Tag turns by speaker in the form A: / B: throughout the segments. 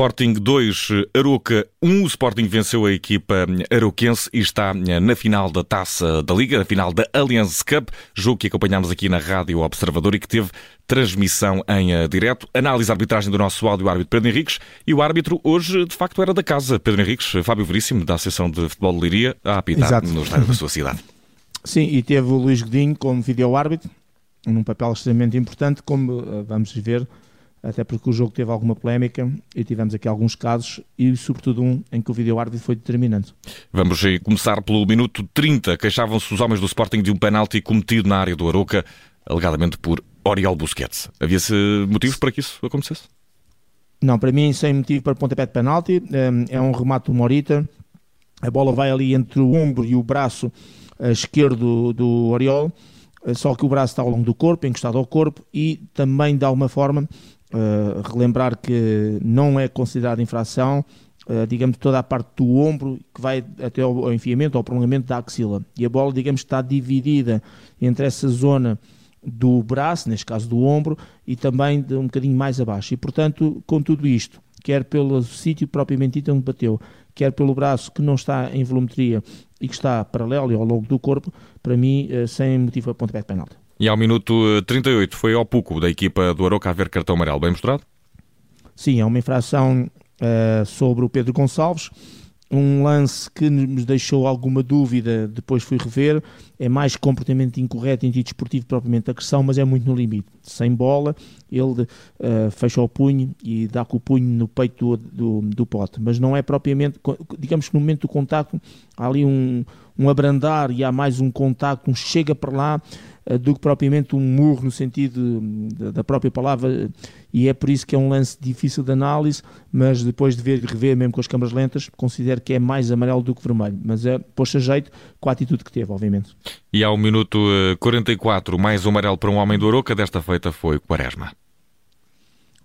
A: Sporting 2, Aroca 1. O Sporting venceu a equipa aroquense e está na final da Taça da Liga, na final da Allianz Cup, jogo que acompanhámos aqui na Rádio Observador e que teve transmissão em eh, direto. Análise arbitragem do nosso áudio árbitro Pedro Henriques e o árbitro hoje de facto era da casa. Pedro Henriques, Fábio Veríssimo, da Associação de Futebol de Liria, a apitar Exato. no estádio da sua cidade.
B: Sim, e teve o Luís Godinho como vídeo-árbitro, num papel extremamente importante, como eh, vamos ver até porque o jogo teve alguma polémica e tivemos aqui alguns casos e sobretudo um em que o vídeo-árbitro foi determinante.
A: Vamos começar pelo minuto 30. Queixavam-se os homens do Sporting de um penalti cometido na área do Aroca, alegadamente por Oriol Busquets. Havia-se motivos para que isso acontecesse?
B: Não, para mim sem motivo para pontapé de penalti. Hum, é um remate do Morita. A bola vai ali entre o ombro e o braço eh, esquerdo do Oriol eh, só que o braço está ao longo do corpo, encostado ao corpo, e também de alguma forma Uh, relembrar que não é considerada infração, uh, digamos, toda a parte do ombro que vai até ao enfiamento, ao prolongamento da axila. E a bola, digamos, está dividida entre essa zona do braço, neste caso do ombro, e também de um bocadinho mais abaixo. E, portanto, com tudo isto, quer pelo sítio propriamente dito onde bateu, quer pelo braço que não está em volumetria e que está paralelo ao longo do corpo, para mim, uh, sem motivo a pontapé de penalti.
A: E ao minuto 38 eh, foi ao Puco da equipa do Aroca a ver cartão amarelo. Bem mostrado?
B: Sim, é uma infração uh, sobre o Pedro Gonçalves. Um lance que nos deixou alguma dúvida, depois fui rever. É mais comportamento incorreto em desportivo propriamente agressão, mas é muito no limite. Sem bola, ele uh, fecha o punho e dá com o punho no peito do, do, do, pote. Mas não é propriamente, digamos que no momento do contacto há ali um, um abrandar e há mais um contacto, um chega para lá do que propriamente um murro no sentido da própria palavra, e é por isso que é um lance difícil de análise, mas depois de ver rever mesmo com as câmaras lentas, considero que é mais amarelo do que vermelho, mas é pôs a jeito com a atitude que teve, obviamente.
A: E ao minuto 44, eh, mais um amarelo para um homem do Aroca, desta feita foi Quaresma.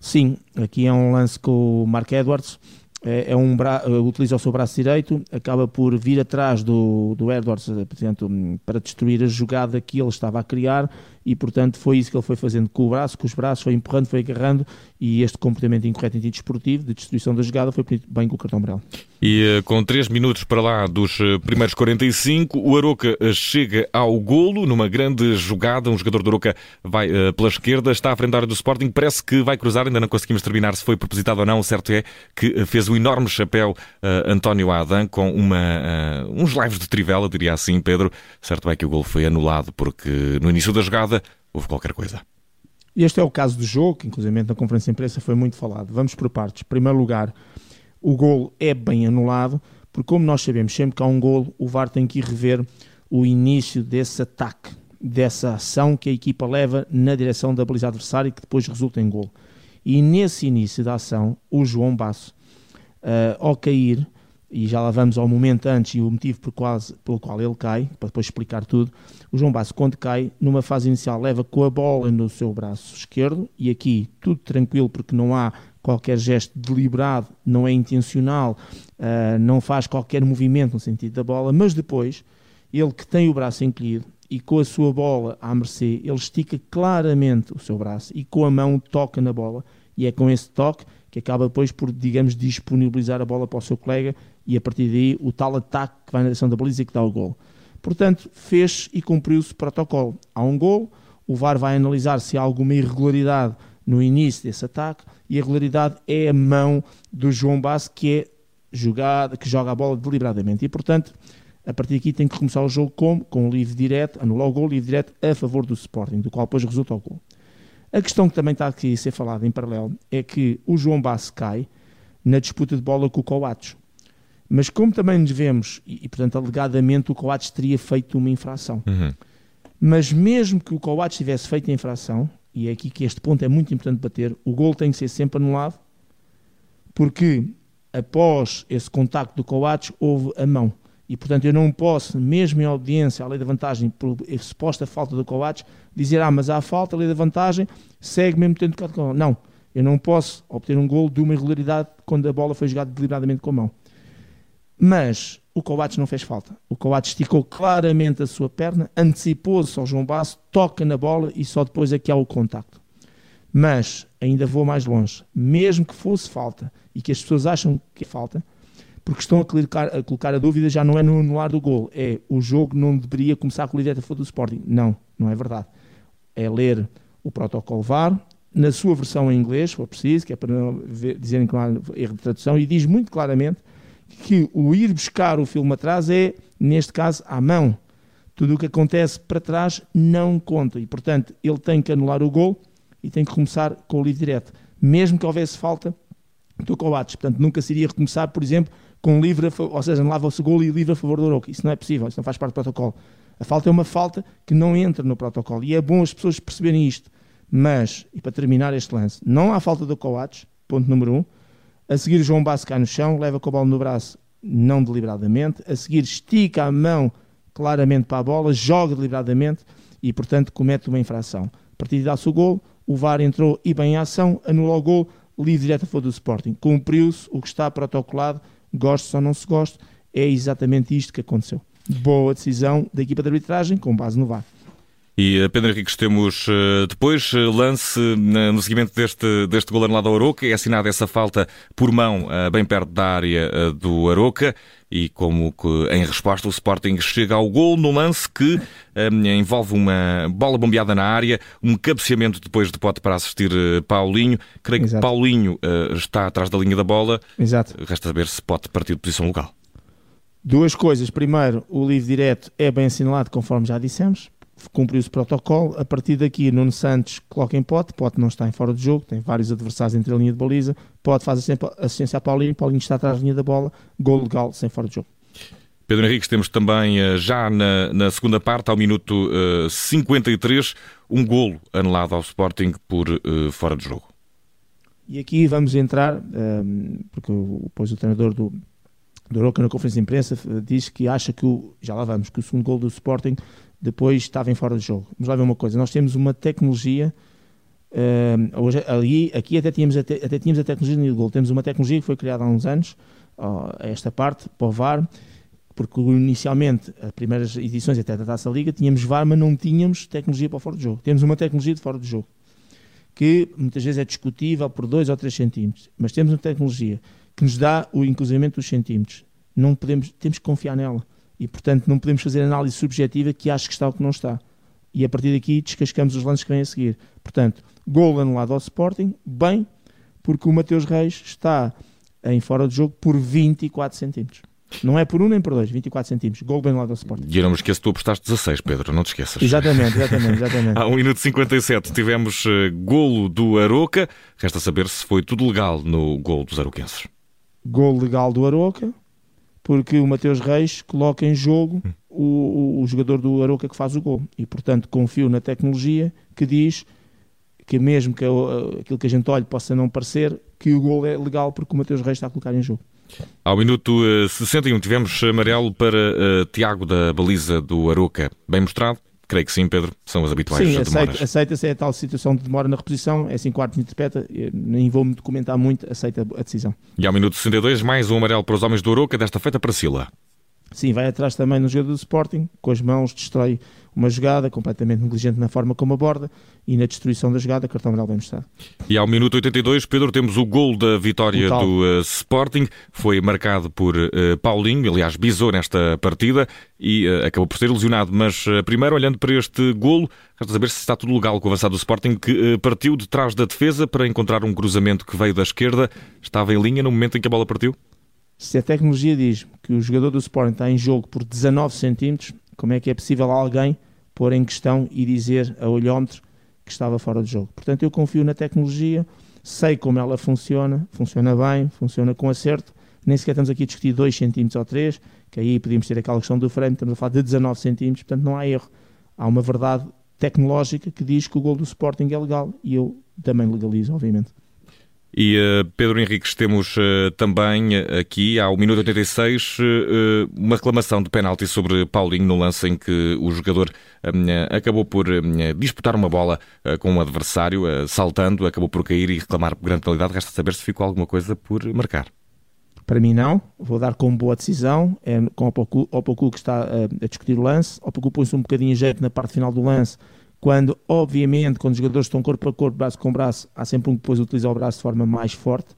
B: Sim, aqui é um lance com o Mark Edwards, é, é um bra... utiliza o seu braço direito, acaba por vir atrás do, do Edwards portanto, para destruir a jogada que ele estava a criar e, portanto, foi isso que ele foi fazendo com o braço, com os braços, foi empurrando, foi agarrando e este comportamento incorreto em sentido desportivo, de destruição da jogada, foi bem com o cartão amarelo.
A: E eh, com 3 minutos para lá dos eh, primeiros 45, o Aroca eh, chega ao golo numa grande jogada. Um jogador do Aroca vai uh, pela esquerda, está à frente da área do Sporting, parece que vai cruzar, ainda não conseguimos terminar se foi propositado ou não. O certo é que fez um enorme chapéu uh, António Adam com uma, uh, uns lives de trivela, diria assim, Pedro. Certo é que o golo foi anulado porque no início da jogada houve qualquer coisa.
B: Este é o caso do jogo, que inclusive na conferência de imprensa foi muito falado. Vamos por partes. Em primeiro lugar, o gol é bem anulado, porque como nós sabemos, sempre que há um gol, o VAR tem que rever o início desse ataque, dessa ação que a equipa leva na direção da baliza adversária e que depois resulta em gol. E nesse início da ação, o João Basso, uh, ao cair, e já lá vamos ao momento antes e o motivo por quase, pelo qual ele cai, para depois explicar tudo. O João Basso, quando cai, numa fase inicial, leva com a bola no seu braço esquerdo e aqui tudo tranquilo porque não há qualquer gesto deliberado, não é intencional, uh, não faz qualquer movimento no sentido da bola, mas depois, ele que tem o braço encolhido e com a sua bola à mercê, ele estica claramente o seu braço e com a mão toca na bola e é com esse toque que acaba depois por, digamos, disponibilizar a bola para o seu colega e a partir daí o tal ataque que vai na direção da baliza e que dá o gol. Portanto, fez e cumpriu-se o protocolo. Há um gol, o VAR vai analisar se há alguma irregularidade no início desse ataque e a irregularidade é a mão do João Basso que é jogada, que joga a bola deliberadamente. E, portanto, a partir daqui tem que começar o jogo como? Com o livre direto, anular o gol, livre direto a favor do Sporting, do qual depois resulta o gol. A questão que também está aqui a ser falada em paralelo é que o João Basso cai na disputa de bola com o Coates. Mas como também nos vemos, e, e portanto alegadamente o Coates teria feito uma infração. Uhum. Mas mesmo que o Coates tivesse feito a infração, e é aqui que este ponto é muito importante bater, o gol tem que ser sempre anulado, porque após esse contacto do Coates houve a mão. E, portanto, eu não posso, mesmo em audiência à lei da vantagem, por suposta falta do Coates, dizer, ah, mas há falta, a lei da vantagem, segue mesmo tendo tocado Não, eu não posso obter um gol de uma irregularidade quando a bola foi jogada deliberadamente com a mão. Mas o Coates não fez falta. O Coates esticou claramente a sua perna, antecipou-se ao João Basso, toca na bola e só depois é que há o contacto. Mas ainda vou mais longe. Mesmo que fosse falta e que as pessoas acham que é falta, porque estão a colocar, a colocar a dúvida já não é no anular do gol, é o jogo não deveria começar com a direta do Sporting. Não, não é verdade. É ler o protocolo VAR, na sua versão em inglês, se for preciso, que é para não ver, dizerem que não há erro de tradução, e diz muito claramente que o ir buscar o filme atrás é, neste caso, à mão. Tudo o que acontece para trás não conta. E, portanto, ele tem que anular o gol e tem que começar com o livre direto. Mesmo que houvesse falta do Coates. Portanto, nunca se iria recomeçar, por exemplo, com livre, ou seja, anulava-se o gol e livre a favor do Oroco. Isso não é possível, isso não faz parte do protocolo. A falta é uma falta que não entra no protocolo. E é bom as pessoas perceberem isto. Mas, e para terminar este lance, não há falta do Coates, ponto número um. A seguir, João Basso cai no chão, leva com a bola no braço, não deliberadamente. A seguir, estica a mão claramente para a bola, joga deliberadamente e, portanto, comete uma infração. A partir dá-se o gol, o VAR entrou e bem em ação, anula o gol, livre direto favor do Sporting. Cumpriu-se o que está protocolado, goste ou não se goste, é exatamente isto que aconteceu. Boa decisão da equipa de arbitragem com base no VAR.
A: E eh, Pedro Henriques, temos eh, depois eh, lance no seguimento deste, deste gol anulado ao Aroca. É assinada essa falta por mão bem perto da área do Aroca. E como que, em resposta o Sporting chega ao gol no lance que um, envolve uma bola bombeada na área, um cabeceamento depois de pote para assistir Paulinho. Creio Exato. que Paulinho uh, está atrás da linha da bola.
B: Exato.
A: Resta saber se pode partir de posição local.
B: Duas coisas. Primeiro, o livre direto é bem assinalado, conforme já dissemos cumpriu-se o protocolo. A partir daqui, Nuno Santos coloca em pote. Pote não está em fora de jogo, tem vários adversários entre a linha de baliza. Pote faz assistência a Paulinho. Paulinho está atrás da linha da bola. Gol legal, sem fora de jogo.
A: Pedro Henriques, temos também eh, já na, na segunda parte, ao minuto uh, eh, 53, um golo anulado ao Sporting por uh, fora de jogo.
B: E aqui vamos entrar, um, ehm, porque depois o treinador do, do Roca na conferência de imprensa diz que acha que o, já lá vamos, que o segundo gol do Sporting depois estava em fora de jogo. Vamos lá ver uma coisa, nós temos uma tecnologia, uh, hoje, ali, aqui até tínhamos, até, até tínhamos a tecnologia do gol, temos uma tecnologia que foi criada há uns anos, uh, esta parte, para o VAR, porque inicialmente, as primeiras edições até da Taça Liga, tínhamos VAR, mas não tínhamos tecnologia para o fora de jogo. Temos uma tecnologia de fora de jogo, que muitas vezes é discutível por 2 ou 3 centímetros, mas temos uma tecnologia que nos dá o inclusivamente dos centímetros. Não podemos, temos que confiar nela e, portanto, não podemos fazer análise subjetiva que acho que está ou que não está. E a partir daqui descascamos os lances que vêm a seguir. Portanto, gol anulado ao Sporting, bem, porque o Mateus Reis está em fora de jogo por 24 centímetros. Não é por um nem por dois, 24 centímetros. Gol bem lado ao Sporting.
A: E eu não me esqueço, tu apostaste 16, Pedro, não te esqueças.
B: Exatamente, exatamente. exatamente.
A: Há 1 minuto 57 tivemos uh, golo do Aroca. Resta saber se foi tudo legal no gol dos aroquenses.
B: Gol legal do Aroca, porque o Mateus Reis coloca em jogo o, o, o, jogador do Aroca que faz o gol. E, portanto, confio na tecnologia que diz que mesmo que aquilo que a gente olhe possa não parecer, que o gol é legal porque o Mateus Reis está a colocar em jogo.
A: Ao minuto 61 eh, tivemos amarelo para uh, Tiago da baliza do Aroca. Bem mostrado? Creio que sim, Pedro. São as habituais sim,
B: aceita, aceita-se a tal situação de demora na reposição, é assim que o árbitro interpreta, nem vou-me documentar muito, aceita a decisão.
A: E ao minuto 62, mais um amarelo para os homens do Oroca, desta feita para Sila.
B: Sim, vai atrás também no jogador do Sporting, com as mãos destrói uma jogada, completamente negligente na forma como aborda e na destruição da jogada, cartão amarelo bem mostrado.
A: E ao minuto 82, Pedro, temos o gol da vitória do uh, Sporting, foi marcado por uh, Paulinho, aliás, bisou nesta partida e uh, acabou por ser ilusionado, mas primeiro, olhando para este golo, resta saber se está tudo legal com o avançado do Sporting, que partiu de trás da defesa para encontrar um cruzamento que veio da esquerda, estava em linha no momento em que a bola partiu?
B: Se a tecnologia diz que o jogador do Sporting está em jogo por 19 centímetros, como é que é possível alguém pôr em questão e dizer a olhómetro que estava fora de jogo? Portanto, eu confio na tecnologia, sei como ela funciona, funciona bem, funciona com acerto. Nem sequer estamos aqui a discutir 2 centímetros ou 3, que aí podíamos ter aquela questão do frame, estamos a falar de 19 centímetros, portanto não há erro. Há uma verdade tecnológica que diz que o gol do Sporting é legal e eu também legalizo, obviamente.
A: E uh, Pedro Henriques, temos uh, também uh, aqui, ao minuto 86, uma reclamação de penalti sobre Paulinho no lance em que o jogador acabou por disputar uma bola com um adversário, saltando, acabou por cair e reclamar por grande penalidade. Resta saber se ficou alguma coisa por marcar.
B: Para mim não, vou dar como boa decisão, é com o Opoku que está a discutir o lance, o Opoku põe-se um bocadinho em jeito na parte final do lance, quando, obviamente, quando os jogadores estão corpo a corpo, braço com braço, há sempre um que depois utiliza o braço de forma mais forte,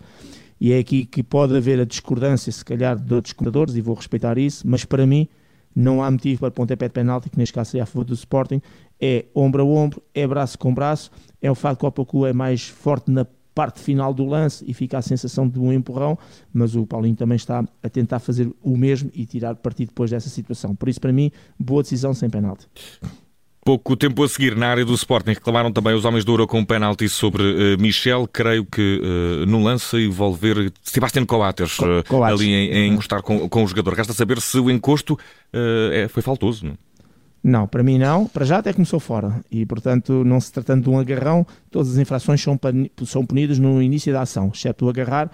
B: e é aqui que pode haver a discordância, se calhar, de outros comentadores, e vou respeitar isso, mas para mim não há motivo para pontapé de penalti, que neste caso seria a favor do Sporting, é ombro a ombro, é braço com braço, é o fato que o Opacu é mais forte na parte final do lance e fica a sensação de um empurrão, mas o Paulinho também está a tentar fazer o mesmo e tirar partido depois dessa situação. Por isso, para mim, boa decisão sem penalti.
A: Pouco tempo a seguir, na área do Sporting, reclamaram também os homens do Ouro com um penalti sobre uh, Michel. Creio que uh, no lance envolver Sebastião Coates, uh, ali em, em encostar com, com o jogador. Resta saber se o encosto é, foi faltoso. Não?
B: Não, para mim não. Para já até começou fora. E, portanto, não se tratando de um agarrão, todas as infrações são, são punidas no início da ação, exceto o agarrar,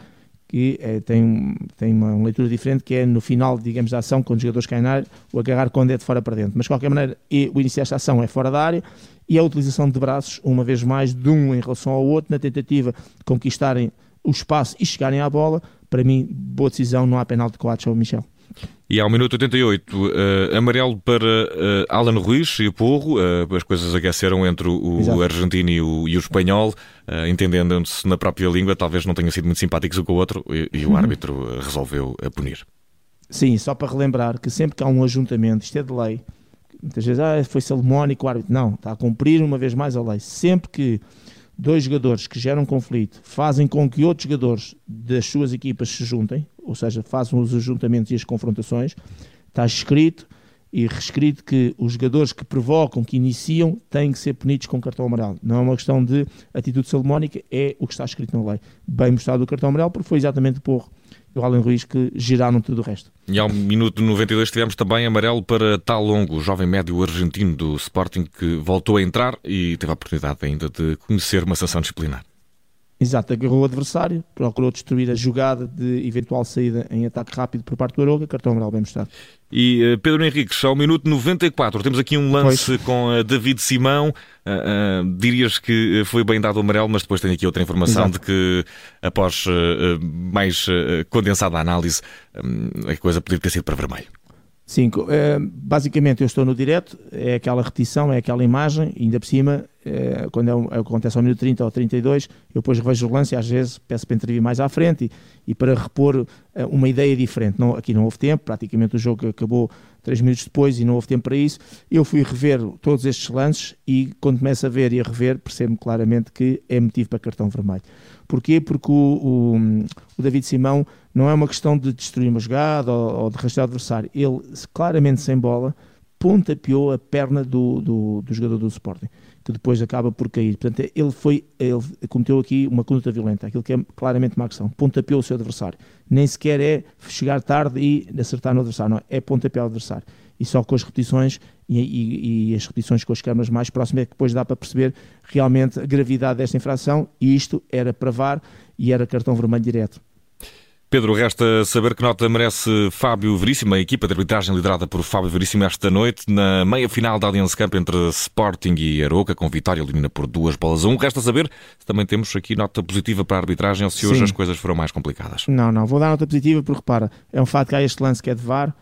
B: que é, tem, tem uma leitura diferente, que é no final, digamos, da ação, quando os jogadores caem na área, o agarrar quando é de fora para dentro. Mas, de qualquer maneira, o início desta ação é fora da área e a utilização de braços, uma vez mais, de um em relação ao outro, na tentativa de conquistarem o espaço e chegarem à bola. Para mim, boa decisão, não há penal de Coates ou Michel.
A: E ao minuto 88, uh, eh, amarelo para uh, Alan Ruiz e o Porro. Uh, as coisas aqueceram entre o, argentino e o, e o espanhol, entendendo-se na própria língua. Talvez não tenham sido muito simpáticos um com o outro e, e o uhum. árbitro resolveu punir.
B: Sim, só para relembrar que sempre que há um ajuntamento, isto é de lei, muitas vezes ah, foi salomónico o árbitro. Não, está a cumprir uma vez mais a lei. Sempre que dois jogadores que geram conflito fazem com que outros jogadores das suas equipas se juntem, ou seja, façam os ajuntamentos e as confrontações, está escrito e reescrito que os jogadores que provocam, que iniciam, têm que ser punidos com cartão amarelo. Não é uma questão de atitude salomónica, é o que está escrito na lei. Bem mostrado o cartão amarelo, porque foi exatamente o Porro e o Alan Ruiz que giraram tudo o resto.
A: E ao minuto 92 tivemos também amarelo para Talongo, o jovem médio argentino do Sporting que voltou a entrar e teve a oportunidade ainda de conhecer uma sanção disciplinar.
B: Exato, agarrou o adversário, procurou destruir a jogada de eventual saída em ataque rápido por parte do Aroga, cartão amarelo bem mostrado.
A: E uh, Pedro Henriques, ao minuto 94, temos aqui um lance pois. com uh, David Simão. Uh, dirias que foi bem dado o amarelo, mas depois tenho aqui outra informação Exato. de que, após mais condensada análise, a coisa poderia ter sido para vermelho.
B: Sim, basicamente eu estou no direto, é aquela repetição, é aquela imagem, ainda por cima eh, quando é, acontece ao minuto 30 ou 32, eu depois revejo o lance e às vezes peço para intervir mais à frente e, e para repor eh, uma ideia diferente. Não, aqui não houve tempo, praticamente o jogo acabou 3 minutos depois e não houve tempo para isso. Eu fui rever todos estes lances e quando começo a ver e a rever, percebo claramente que é motivo para cartão vermelho. Porquê? Porque o, o, o David Simão não é uma questão de destruir uma jogada ou, ou de rastrear o adversário. Ele, claramente sem bola, pontapeou a perna do, do, do jogador do Sporting que depois acaba por cair. Portanto, ele foi, ele cometeu aqui uma conduta violenta, aquilo que é claramente uma agressão, pontapeou o seu adversário. Nem sequer é chegar tarde e acertar no adversário, não, é pontapear o adversário. E só com as repetições e, e, e, as repetições com as câmaras mais próximas é que depois dá para perceber realmente a gravidade desta infração e isto era para VAR e era cartão vermelho direto.
A: Pedro, resta saber que nota merece Fábio Veríssimo, a equipa de arbitragem liderada por Fábio Veríssimo esta noite, na meia-final da Allianz Cup entre Sporting e Aroca, com vitória elimina por duas bolas a um. Resta saber se também temos aqui nota positiva para a arbitragem ou se hoje Sim. as coisas foram mais complicadas.
B: Não, não, vou dar nota positiva porque, repara, é um fato que há este lance que é de VAR,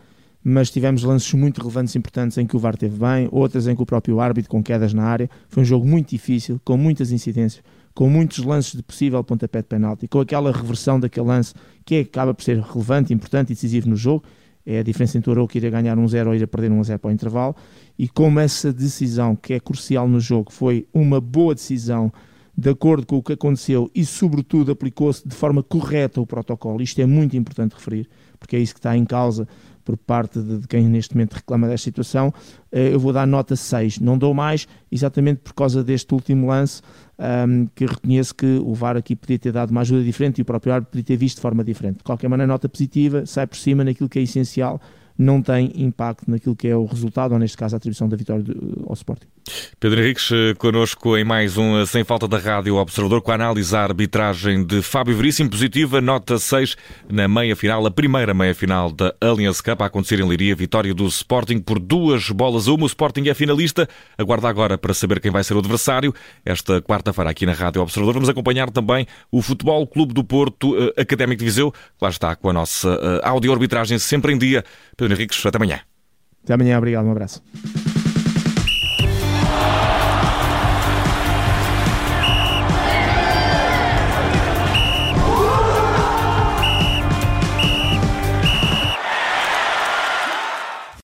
B: mas tivemos lances muito relevantes e importantes em que o VAR teve bem, outras em que o próprio árbitro com quedas na área. Foi um jogo muito difícil, com muitas incidências com muitos lances de possível pontapé de penalti, com aquela reversão daquele lance que acaba por ser relevante, importante e decisivo no jogo, é a diferença entre o Aroca ir a ganhar 1-0 um ou ir a perder 1-0 um para o intervalo, e como essa decisão que é crucial no jogo foi uma boa decisão de acordo com o que aconteceu e sobretudo aplicou-se de forma correta o protocolo, isto é muito importante referir, porque é isso que está em causa por parte de, quem neste momento reclama desta situação, eh, eu vou dar nota 6. Não dou mais, exatamente por causa deste último lance, um, que reconheço que o VAR aqui podia ter dado uma ajuda diferente e o próprio árbitro podia ter visto de forma diferente. De qualquer maneira, nota positiva, sai por cima naquilo que é essencial não tem impacto naquilo que é o resultado, ou neste caso a atribuição da vitória ao Sporting.
A: Pedro Henriques, eh, connosco em mais um eh, Sem Falta da Rádio Observador, com a análise à arbitragem de Fábio Veríssimo, positiva, nota 6 na meia-final, a primeira meia-final da Allianz Cup, a acontecer em Liria, vitória do Sporting por duas bolas a uma. O Sporting é finalista, aguarda agora para saber quem vai ser o adversário. Esta quarta-feira aqui na Rádio Observador vamos acompanhar também o Futebol Clube do Porto eh, Académico de Viseu, lá está com a nossa áudio-arbitragem sempre em dia. Pedro Henriques, até amanhã.
B: Até amanhã, obrigado, um abraço.